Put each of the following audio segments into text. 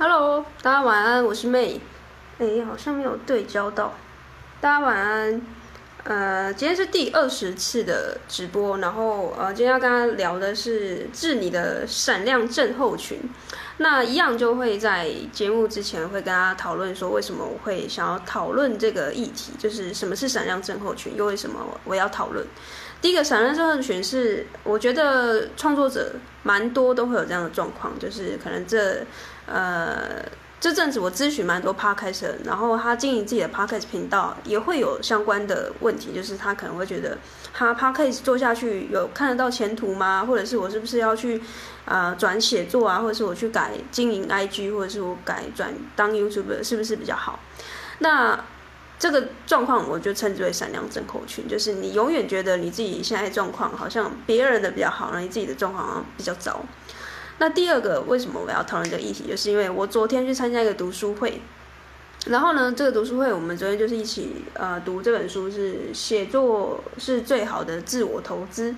Hello，大家晚安，我是 May。哎，好像没有对焦到。大家晚安。呃，今天是第二十次的直播，然后呃，今天要跟大家聊的是治你的闪亮症候群。那一样就会在节目之前会跟大家讨论说，为什么我会想要讨论这个议题，就是什么是闪亮症候群，又为什么我要讨论。第一个闪亮症候群是，我觉得创作者蛮多都会有这样的状况，就是可能这呃。这阵子我咨询蛮多 podcast，然后他经营自己的 podcast 频道也会有相关的问题，就是他可能会觉得他 podcast 做下去有看得到前途吗？或者是我是不是要去啊、转写作啊，或者是我去改经营 IG，或者是我改转当 YouTuber 是不是比较好？那这个状况我就称之为闪亮症候群，就是你永远觉得你自己现在状况好像别人的比较好，然后你自己的状况好像比较糟。那第二个，为什么我要讨论这个议题？就是因为我昨天去参加一个读书会，然后呢，这个读书会我们昨天就是一起呃读这本书，是写作是最好的自我投资，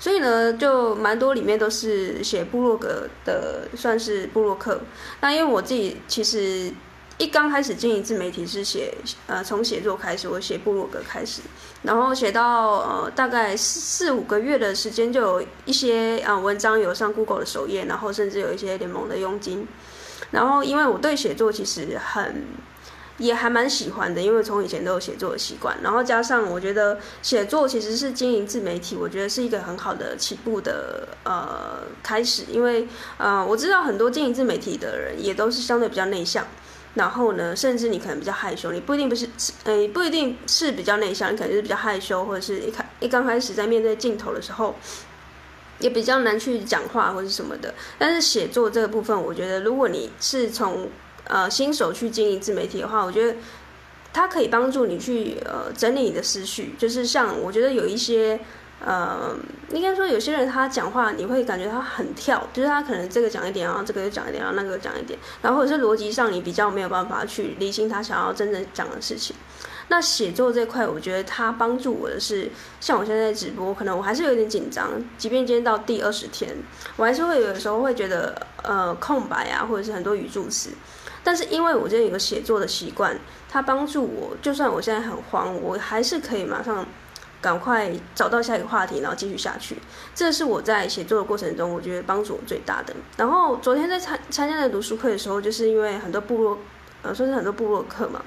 所以呢，就蛮多里面都是写部落格的，算是部落客。那因为我自己其实。一刚开始经营自媒体是写，呃，从写作开始，我写部落格开始，然后写到呃大概四四五个月的时间，就有一些啊、呃、文章有上 Google 的首页，然后甚至有一些联盟的佣金。然后因为我对写作其实很也还蛮喜欢的，因为从以前都有写作的习惯，然后加上我觉得写作其实是经营自媒体，我觉得是一个很好的起步的呃开始，因为呃我知道很多经营自媒体的人也都是相对比较内向。然后呢，甚至你可能比较害羞，你不一定不是，呃，不一定是比较内向，你可能就是比较害羞，或者是一开一刚开始在面对镜头的时候，也比较难去讲话或者什么的。但是写作这个部分，我觉得如果你是从呃新手去经营自媒体的话，我觉得它可以帮助你去呃整理你的思绪，就是像我觉得有一些。呃，应该说有些人他讲话，你会感觉他很跳，就是他可能这个讲一点，然后这个又讲一点，然后那个讲一点，然后或者是逻辑上你比较没有办法去理清他想要真正讲的事情。那写作这块，我觉得他帮助我的是，像我现在在直播，可能我还是有点紧张，即便今天到第二十天，我还是会有的时候会觉得呃空白啊，或者是很多语助词。但是因为我这有个写作的习惯，它帮助我，就算我现在很慌，我还是可以马上。赶快找到下一个话题，然后继续下去。这是我在写作的过程中，我觉得帮助我最大的。然后昨天在参参加那读书会的时候，就是因为很多部落，呃，算是很多部落客嘛，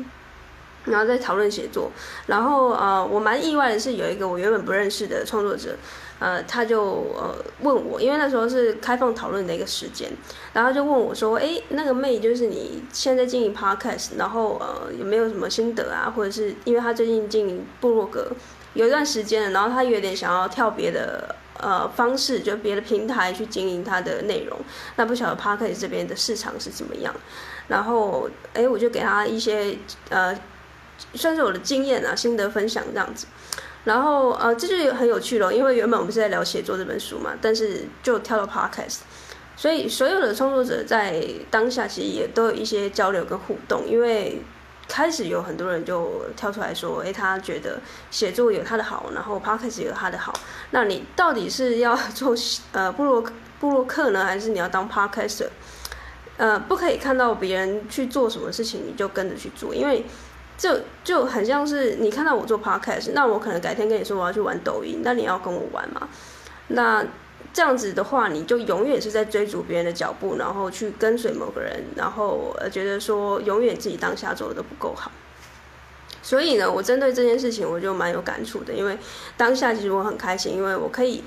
然后在讨论写作。然后呃，我蛮意外的是，有一个我原本不认识的创作者，呃，他就呃问我，因为那时候是开放讨论的一个时间，然后就问我说：“诶，那个妹，就是你现在经营 Podcast，然后呃有没有什么心得啊？或者是因为他最近经营部落格。”有一段时间，然后他有点想要跳别的呃方式，就别的平台去经营他的内容。那不晓得 Podcast 这边的市场是怎么样？然后哎，我就给他一些呃，算是我的经验啊、心得分享这样子。然后呃，这就很有趣了，因为原本我们是在聊写作这本书嘛，但是就跳到 Podcast，所以所有的创作者在当下其实也都有一些交流跟互动，因为。开始有很多人就跳出来说：“诶，他觉得写作有他的好，然后 podcast 有他的好。那你到底是要做呃布洛布洛克呢，还是你要当 podcast？呃，不可以看到别人去做什么事情，你就跟着去做，因为就就很像是你看到我做 podcast，那我可能改天跟你说我要去玩抖音，那你要跟我玩吗？那。”这样子的话，你就永远是在追逐别人的脚步，然后去跟随某个人，然后呃觉得说永远自己当下做的都不够好。所以呢，我针对这件事情，我就蛮有感触的，因为当下其实我很开心，因为我可以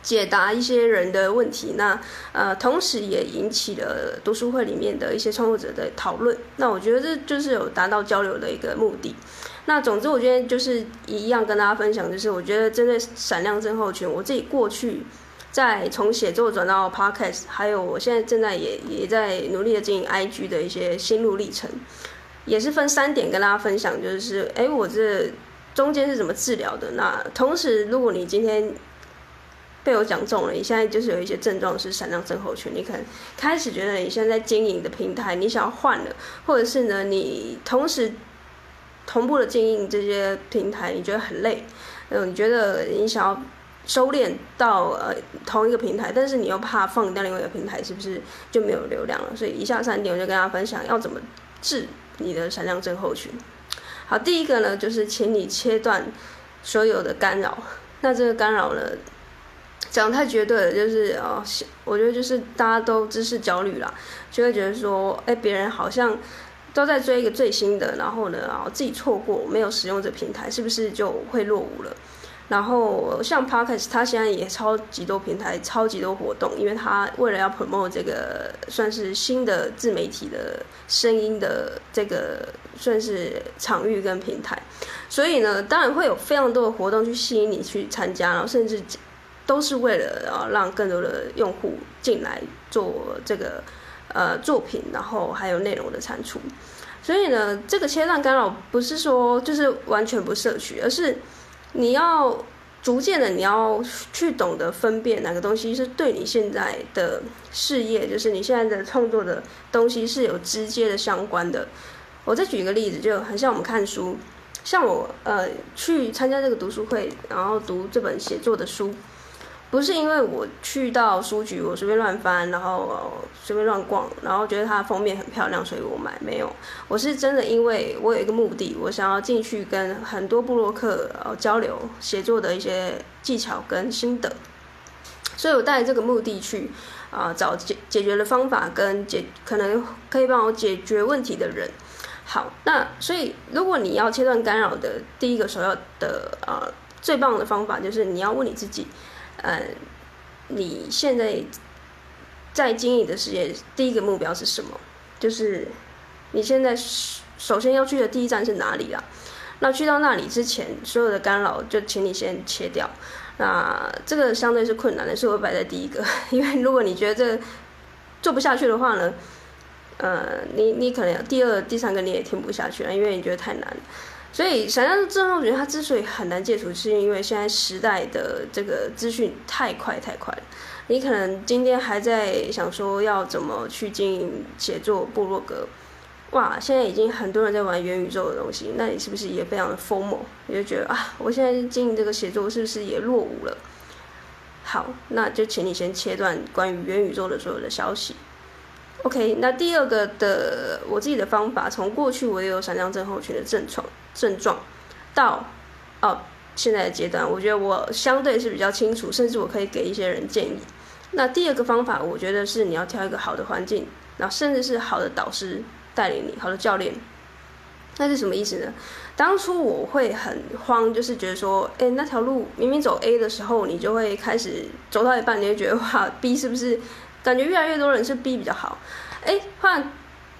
解答一些人的问题，那呃同时也引起了读书会里面的一些创作者的讨论。那我觉得这就是有达到交流的一个目的。那总之，我今天就是一样跟大家分享，就是我觉得针对闪亮症候群，我自己过去。在从写作转到 podcast，还有我现在正在也也在努力的经营 IG 的一些心路历程，也是分三点跟大家分享，就是哎，我这中间是怎么治疗的？那同时，如果你今天被我讲中了，你现在就是有一些症状是闪亮症候群，你可能开始觉得你现在经营的平台你想要换了，或者是呢，你同时同步的经营这些平台，你觉得很累，嗯，你觉得你想要。收敛到呃同一个平台，但是你又怕放掉另外一个平台，是不是就没有流量了？所以以下三点我就跟大家分享要怎么治你的闪亮症候群。好，第一个呢，就是请你切断所有的干扰。那这个干扰呢，讲太绝对了，就是哦，我觉得就是大家都知识焦虑啦，就会觉得说，哎，别人好像都在追一个最新的，然后呢，然后自己错过没有使用这平台，是不是就会落伍了？然后像 Podcast，它现在也超级多平台，超级多活动，因为它为了要 promote 这个算是新的自媒体的声音的这个算是场域跟平台，所以呢，当然会有非常多的活动去吸引你去参加，然后甚至都是为了啊让更多的用户进来做这个呃作品，然后还有内容的产出。所以呢，这个切断干扰不是说就是完全不摄取，而是。你要逐渐的，你要去懂得分辨哪个东西是对你现在的事业，就是你现在的创作的东西是有直接的相关的。我再举一个例子，就很像我们看书，像我呃去参加这个读书会，然后读这本写作的书。不是因为我去到书局，我随便乱翻，然后随便乱逛，然后觉得它的封面很漂亮，所以我买。没有，我是真的因为我有一个目的，我想要进去跟很多部落客交流写作的一些技巧跟心得，所以我带着这个目的去啊、找解解决的方法跟解可能可以帮我解决问题的人。好，那所以如果你要切断干扰的第一个首要的啊、最棒的方法就是你要问你自己。呃，你现在在经营的事业，第一个目标是什么？就是你现在首先要去的第一站是哪里啦？那去到那里之前，所有的干扰就请你先切掉。那这个相对是困难的，所以我摆在第一个。因为如果你觉得这做不下去的话呢，呃，你你可能第二、第三个你也听不下去了，因为你觉得太难。所以，闪亮症候群它之所以很难戒除，是因为现在时代的这个资讯太快太快了。你可能今天还在想说要怎么去经营写作部落格，哇，现在已经很多人在玩元宇宙的东西，那你是不是也非常的疯魔你就觉得啊，我现在经营这个写作是不是也落伍了？好，那就请你先切断关于元宇宙的所有的消息。OK，那第二个的我自己的方法，从过去我也有闪亮症候群的症状症状，到哦现在的阶段，我觉得我相对是比较清楚，甚至我可以给一些人建议。那第二个方法，我觉得是你要挑一个好的环境，然后甚至是好的导师带领你，好的教练。那是什么意思呢？当初我会很慌，就是觉得说，哎，那条路明明走 A 的时候，你就会开始走到一半，你就觉得哇，B 是不是？感觉越来越多人是 B 比较好，哎，换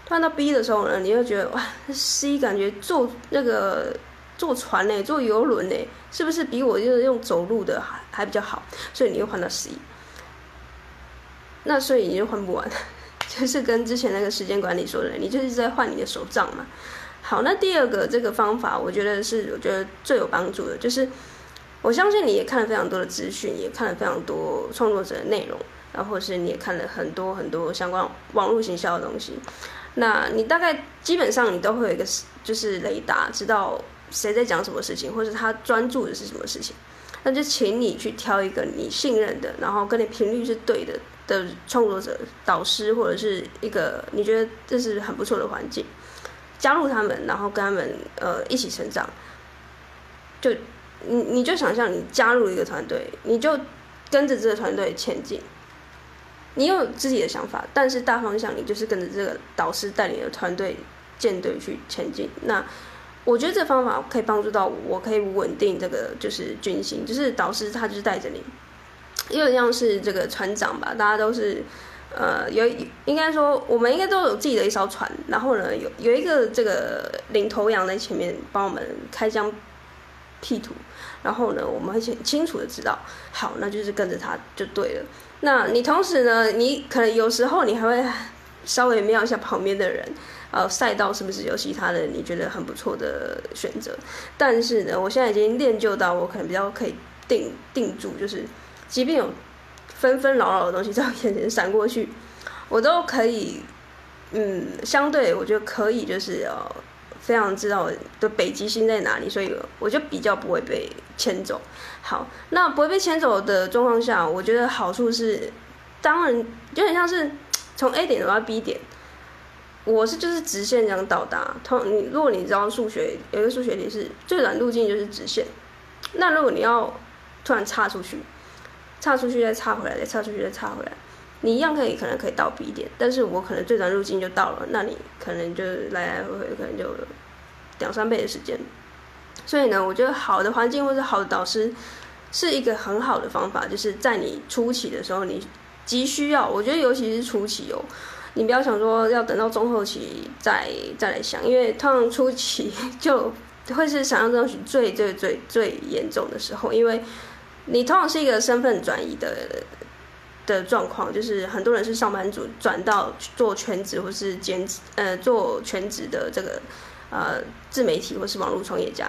换到 B 的时候呢，你就觉得哇，C 感觉坐那个坐船呢，坐游轮呢，是不是比我就是用走路的还还比较好？所以你又换到 C，那所以你就换不完，就是跟之前那个时间管理说的，你就是在换你的手账嘛。好，那第二个这个方法，我觉得是我觉得最有帮助的，就是我相信你也看了非常多的资讯，也看了非常多创作者的内容。然后或是你也看了很多很多相关网络行销的东西，那你大概基本上你都会有一个就是雷达，知道谁在讲什么事情，或者他专注的是什么事情。那就请你去挑一个你信任的，然后跟你频率是对的的创作者、导师，或者是一个你觉得这是很不错的环境，加入他们，然后跟他们呃一起成长。就你你就想象你加入一个团队，你就跟着这个团队前进。你有自己的想法，但是大方向你就是跟着这个导师带领的团队舰队去前进。那我觉得这方法可以帮助到我，我可以稳定这个就是军心，就是导师他就是带着你，有点像是这个船长吧，大家都是呃有应该说我们应该都有自己的一艘船，然后呢有有一个这个领头羊在前面帮我们开疆辟土，然后呢我们会很清楚的知道，好，那就是跟着他就对了。那你同时呢，你可能有时候你还会稍微瞄一下旁边的人，呃，赛道是不是有其他的你觉得很不错的选择？但是呢，我现在已经练就到我可能比较可以定定住，就是即便有纷纷扰扰的东西在我眼前闪过去，我都可以，嗯，相对我觉得可以，就是呃非常知道我的北极星在哪里，所以我就比较不会被牵走。好，那不会被牵走的状况下，我觉得好处是，当然有点像是从 A 点走到 B 点，我是就是直线这样到达。通你如果你知道数学，有一个数学题是最短路径就是直线，那如果你要突然岔出去，岔出去再岔回来，再岔出去再岔回来，你一样可以可能可以到 B 点，但是我可能最短路径就到了，那你可能就来来回回可能就两三倍的时间。所以呢，我觉得好的环境或者好的导师是一个很好的方法，就是在你初期的时候，你急需要，我觉得尤其是初期哦，你不要想说要等到中后期再再来想，因为通常初期就会是想象中最最最最严重的时候，因为你通常是一个身份转移的的状况，就是很多人是上班族转到做全职或是兼职，呃，做全职的这个呃自媒体或是网络创业家。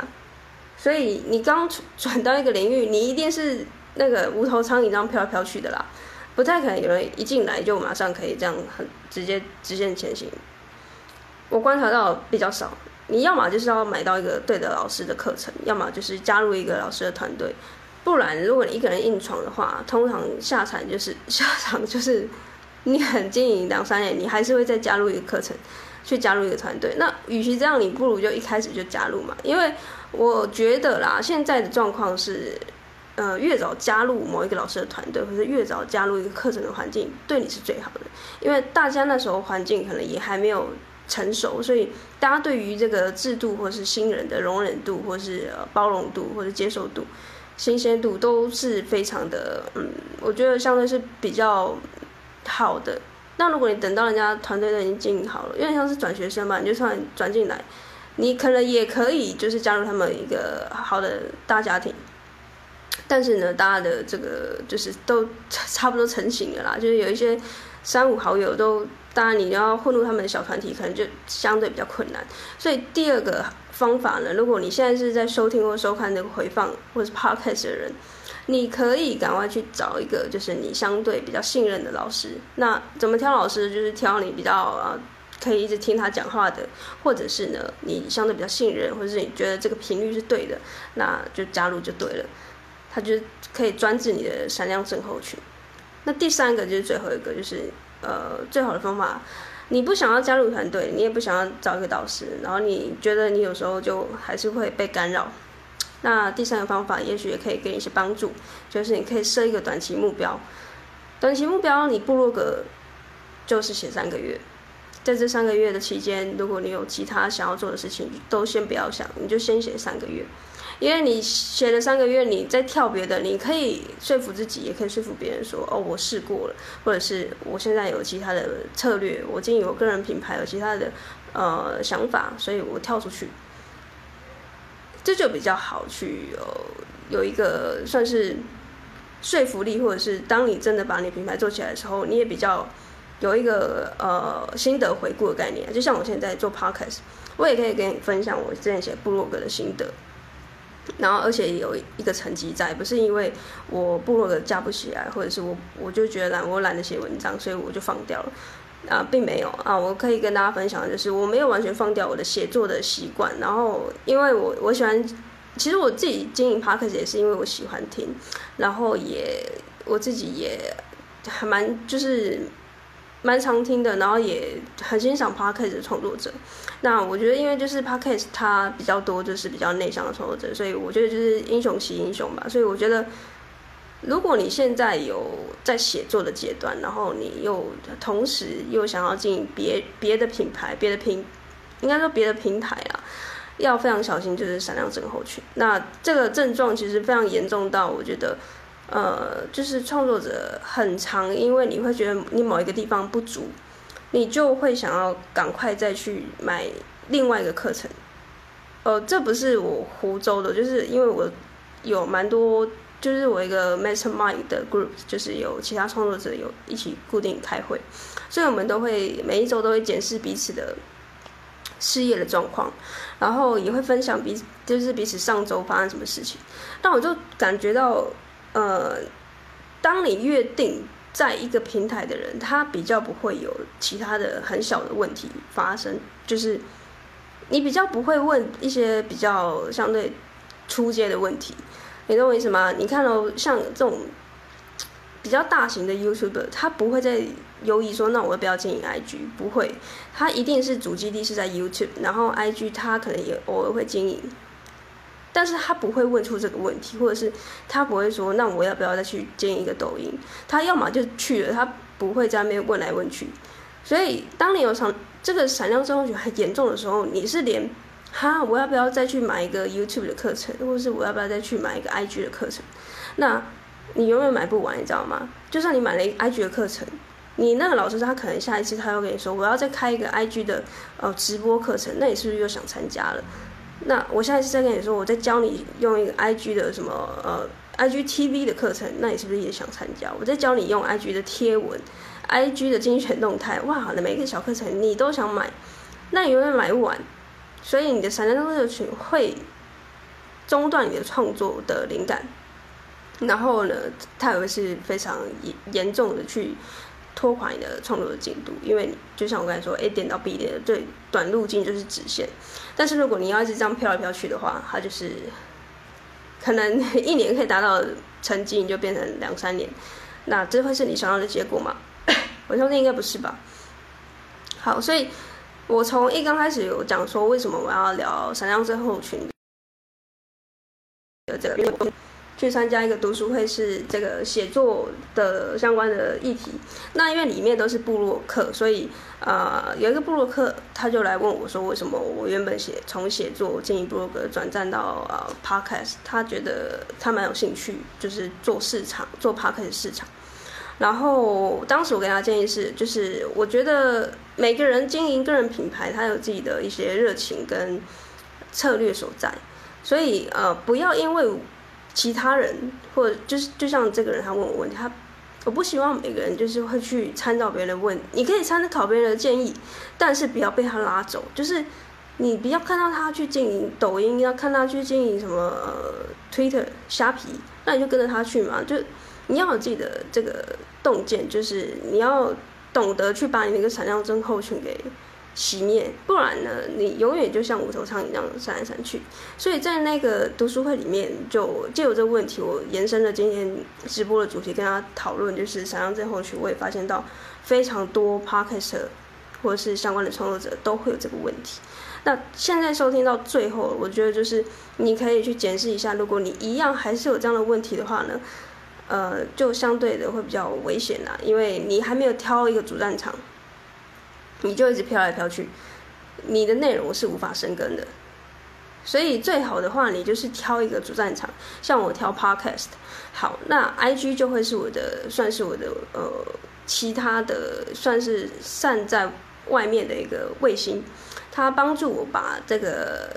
所以你刚转到一个领域，你一定是那个无头苍蝇这样飘来飘去的啦，不太可能有人一进来就马上可以这样很直接直线前行。我观察到比较少，你要么就是要买到一个对的老师的课程，要么就是加入一个老师的团队，不然如果你一个人硬闯的话，通常下场就是 下场就是你很经营两三年，你还是会再加入一个课程，去加入一个团队。那与其这样，你不如就一开始就加入嘛，因为。我觉得啦，现在的状况是，呃，越早加入某一个老师的团队，或者越早加入一个课程的环境，对你是最好的。因为大家那时候环境可能也还没有成熟，所以大家对于这个制度或是新人的容忍度，或是包容度，或者接受度、新鲜度都是非常的，嗯，我觉得相对是比较好的。那如果你等到人家团队都已经经营好了，因为像是转学生嘛，你就算转进来。你可能也可以就是加入他们一个好的大家庭，但是呢，大家的这个就是都 差不多成型了啦，就是有一些三五好友都，当然你要混入他们的小团体，可能就相对比较困难。所以第二个方法呢，如果你现在是在收听或收看那个回放或者是 podcast 的人，你可以赶快去找一个就是你相对比较信任的老师。那怎么挑老师？就是挑你比较啊。可以一直听他讲话的，或者是呢，你相对比较信任，或者是你觉得这个频率是对的，那就加入就对了。他就可以专治你的闪亮症候群。那第三个就是最后一个，就是呃，最好的方法，你不想要加入团队，你也不想要找一个导师，然后你觉得你有时候就还是会被干扰。那第三个方法，也许也可以给你一些帮助，就是你可以设一个短期目标。短期目标，你部落格就是写三个月。在这三个月的期间，如果你有其他想要做的事情，都先不要想，你就先写三个月。因为你写了三个月，你再跳别的，你可以说服自己，也可以说服别人说：“哦，我试过了，或者是我现在有其他的策略，我经营我个人品牌，有其他的呃想法，所以我跳出去。”这就比较好去有、有一个算是说服力，或者是当你真的把你品牌做起来的时候，你也比较。有一个呃心得回顾的概念，就像我现在做 podcast，我也可以跟你分享我之前写部落格的心得，然后而且有一个成绩在，不是因为我部落格架不起来，或者是我我就觉得懒，我懒得写文章，所以我就放掉了啊，并没有啊，我可以跟大家分享的就是我没有完全放掉我的写作的习惯，然后因为我我喜欢，其实我自己经营 podcast 也是因为我喜欢听，然后也我自己也还蛮就是。蛮常听的，然后也很欣赏 Podcast 的创作者。那我觉得，因为就是 Podcast 它比较多，就是比较内向的创作者，所以我觉得就是英雄惜英雄吧。所以我觉得，如果你现在有在写作的阶段，然后你又同时又想要进别别的品牌、别的平，应该说别的平台啊，要非常小心，就是闪亮症候群。那这个症状其实非常严重到，我觉得。呃，就是创作者很长，因为你会觉得你某一个地方不足，你就会想要赶快再去买另外一个课程。呃，这不是我湖州的，就是因为我有蛮多，就是我一个 Mastermind 的 group，就是有其他创作者有一起固定开会，所以我们都会每一周都会检视彼此的事业的状况，然后也会分享彼此，就是彼此上周发生什么事情。但我就感觉到。呃，当你约定在一个平台的人，他比较不会有其他的很小的问题发生。就是你比较不会问一些比较相对初阶的问题，你懂我意思吗？你看哦，像这种比较大型的 YouTube，他不会在犹豫说，那我要不要经营 IG？不会，他一定是主基地是在 YouTube，然后 IG 他可能也偶尔会经营，但是他不会问出这个问题，或者是他不会说，那我要不要再去建一个抖音？他要么就去了，他不会在那边问来问去。所以，当你有场这个闪亮症候群很严重的时候，你是连哈，我要不要再去买一个 YouTube 的课程，或者是我要不要再去买一个 IG 的课程？那你永远买不完，你知道吗？就算你买了一个 IG 的课程，你那个老师他可能下一次他又跟你说，我要再开一个 IG 的呃直播课程，那你是不是又想参加了？那我下一次再跟你说，我再教你用一个 IG 的什么呃 IGTV 的课程，那你是不是也想参加？我再教你用 IG 的贴文。I G 的精选动态，哇，好的每一个小课程你都想买，那你永远买不完，所以你的闪亮症候群会中断你的创作的灵感，然后呢，它也会是非常严严重的去拖垮你的创作的进度，因为就像我刚才说，A 点到 B 点的最短路径就是直线，但是如果你要一直这样飘来飘去的话，它就是可能一年可以达到成绩，你就变成两三年，那这会是你想要的结果吗？我相信应该不是吧。好，所以我从一刚开始有讲说，为什么我要聊闪亮症候群的这个，去参加一个读书会，是这个写作的相关的议题。那因为里面都是部落客，所以呃，有一个部落客他就来问我说，为什么我原本写从写作经营部落格转战到呃 Podcast，他觉得他蛮有兴趣，就是做市场，做 Podcast 市场。然后当时我给他建议是，就是我觉得每个人经营个人品牌，他有自己的一些热情跟策略所在，所以呃，不要因为其他人或者就是就像这个人他问我问题，他我不希望每个人就是会去参照别人问，你可以参考别人的建议，但是不要被他拉走，就是你不要看到他去经营抖音，要看他去经营什么呃 Twitter 虾皮，那你就跟着他去嘛，就。你要有自己的这个洞见，就是你要懂得去把你那个闪亮症候群给熄灭，不然呢，你永远就像无头苍蝇一样闪来闪去。所以在那个读书会里面，就借由这个问题，我延伸了今天直播的主题，跟大家讨论，就是闪亮症候群。我也发现到非常多 podcast 或者是相关的创作者都会有这个问题。那现在收听到最后，我觉得就是你可以去检视一下，如果你一样还是有这样的问题的话呢，呃，就相对的会比较危险啦，因为你还没有挑一个主战场，你就一直飘来飘去，你的内容是无法生根的。所以最好的话，你就是挑一个主战场，像我挑 Podcast，好，那 IG 就会是我的，算是我的呃其他的，算是散在外面的一个卫星，它帮助我把这个。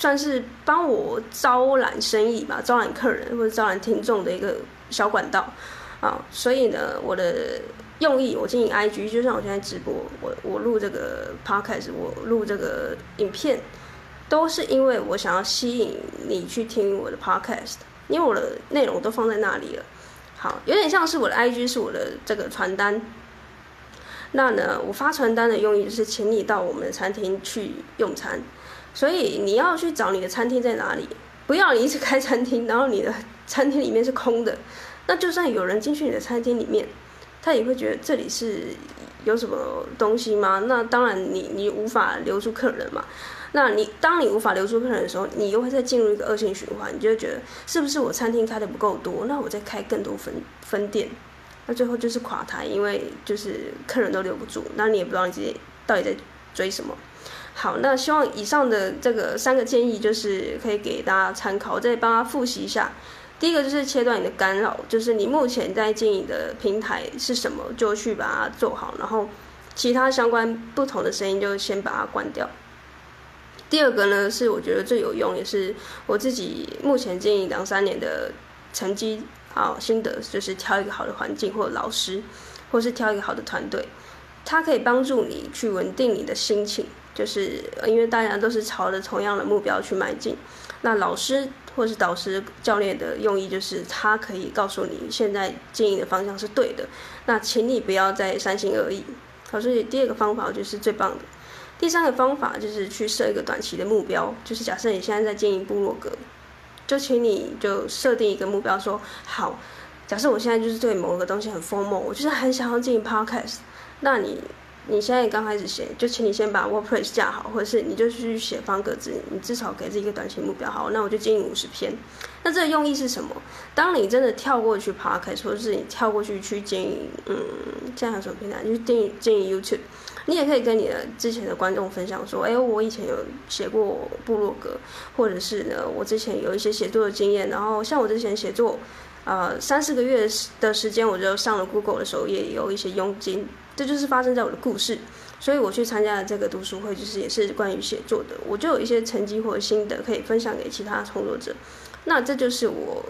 算是帮我招揽生意吧，招揽客人或者招揽听众的一个小管道啊，所以呢，我的用意，我经营 IG，就像我现在直播，我我录这个 Podcast，我录这个影片，都是因为我想要吸引你去听我的 Podcast，因为我的内容都放在那里了。好，有点像是我的 IG 是我的这个传单，那呢，我发传单的用意就是请你到我们的餐厅去用餐。所以你要去找你的餐厅在哪里，不要你一直开餐厅，然后你的餐厅里面是空的，那就算有人进去你的餐厅里面，他也会觉得这里是有什么东西吗？那当然你你无法留住客人嘛。那你当你无法留住客人的时候，你又会再进入一个恶性循环，你就会觉得是不是我餐厅开的不够多，那我再开更多分分店，那最后就是垮台，因为就是客人都留不住，那你也不知道你自己到底在追什么。好，那希望以上的这个三个建议就是可以给大家参考，我再帮他复习一下。第一个就是切断你的干扰，就是你目前在经营的平台是什么，就去把它做好，然后其他相关不同的声音就先把它关掉。第二个呢，是我觉得最有用，也是我自己目前经营两三年的成绩啊心得，就是挑一个好的环境或者老师，或是挑一个好的团队，它可以帮助你去稳定你的心情。就是因为大家都是朝着同样的目标去迈进，那老师或是导师、教练的用意就是他可以告诉你现在经营的方向是对的，那请你不要再三心二意。好，所以第二个方法就是最棒的。第三个方法就是去设一个短期的目标，就是假设你现在在经营部落格，就请你就设定一个目标，说好，假设我现在就是对某个东西很疯魔，我就是很想要进行 podcast，那你。你现在刚开始写，就请你先把 WordPress 架好，或者是你就去写方格子，你至少给自己一个短期目标。好，那我就经营五十篇。那这个用意是什么？当你真的跳过去 Podcast，或者是你跳过去去经营，嗯，这样还有什么平台？就是经营经营 YouTube，你也可以跟你的之前的观众分享说，哎，我以前有写过部落格，或者是呢，我之前有一些写作的经验。然后像我之前写作，呃，三四个月的时间，我就上了 Google 的首页，有一些佣金。这就是发生在我的故事，所以我去参加了这个读书会，就是也是关于写作的，我就有一些成绩或者心得可以分享给其他创作者。那这就是我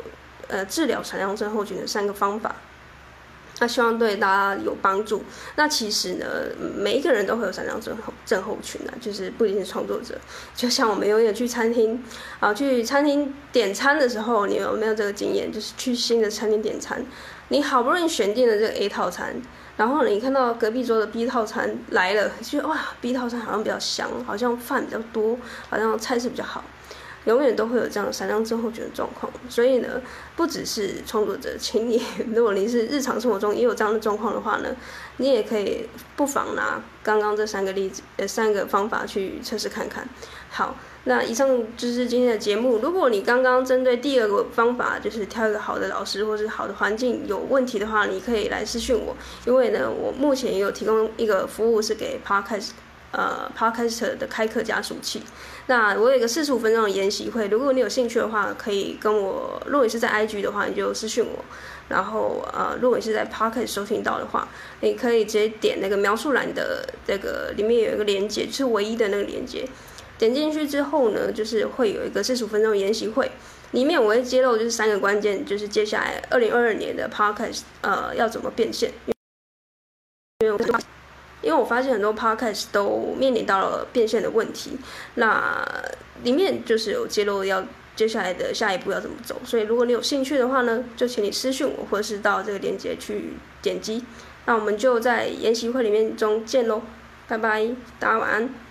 呃治疗闪亮症候群的三个方法，那希望对大家有帮助。那其实呢，每一个人都会有闪亮症候症候群啊，就是不一定是创作者。就像我们永远去餐厅啊，去餐厅点餐的时候，你有没有这个经验？就是去新的餐厅点餐，你好不容易选定了这个 A 套餐。然后你看到隔壁桌的 B 套餐来了，就觉得哇，B 套餐好像比较香，好像饭比较多，好像菜色比较好，永远都会有这样闪亮之后觉的状况。所以呢，不只是创作者，请你，如果你是日常生活中也有这样的状况的话呢，你也可以不妨拿刚刚这三个例子，呃，三个方法去测试看看。好。那以上就是今天的节目。如果你刚刚针对第二个方法，就是挑一个好的老师或是好的环境有问题的话，你可以来私讯我。因为呢，我目前也有提供一个服务是给 Podcast 呃 Podcaster 的开课加速器。那我有一个四十五分钟的研习会，如果你有兴趣的话，可以跟我。如果你是在 IG 的话，你就私讯我。然后呃，如果你是在 Podcast 收听到的话，你可以直接点那个描述栏的那个里面有一个连接，是唯一的那个连接。点进去之后呢，就是会有一个四十五分钟研习会，里面我会揭露就是三个关键，就是接下来二零二二年的 Podcast 呃要怎么变现。因为我因为我发现很多 Podcast 都面临到了变现的问题，那里面就是有揭露要接下来的下一步要怎么走，所以如果你有兴趣的话呢，就请你私讯我，或者是到这个链接去点击。那我们就在研习会里面中见喽，拜拜，大家晚安。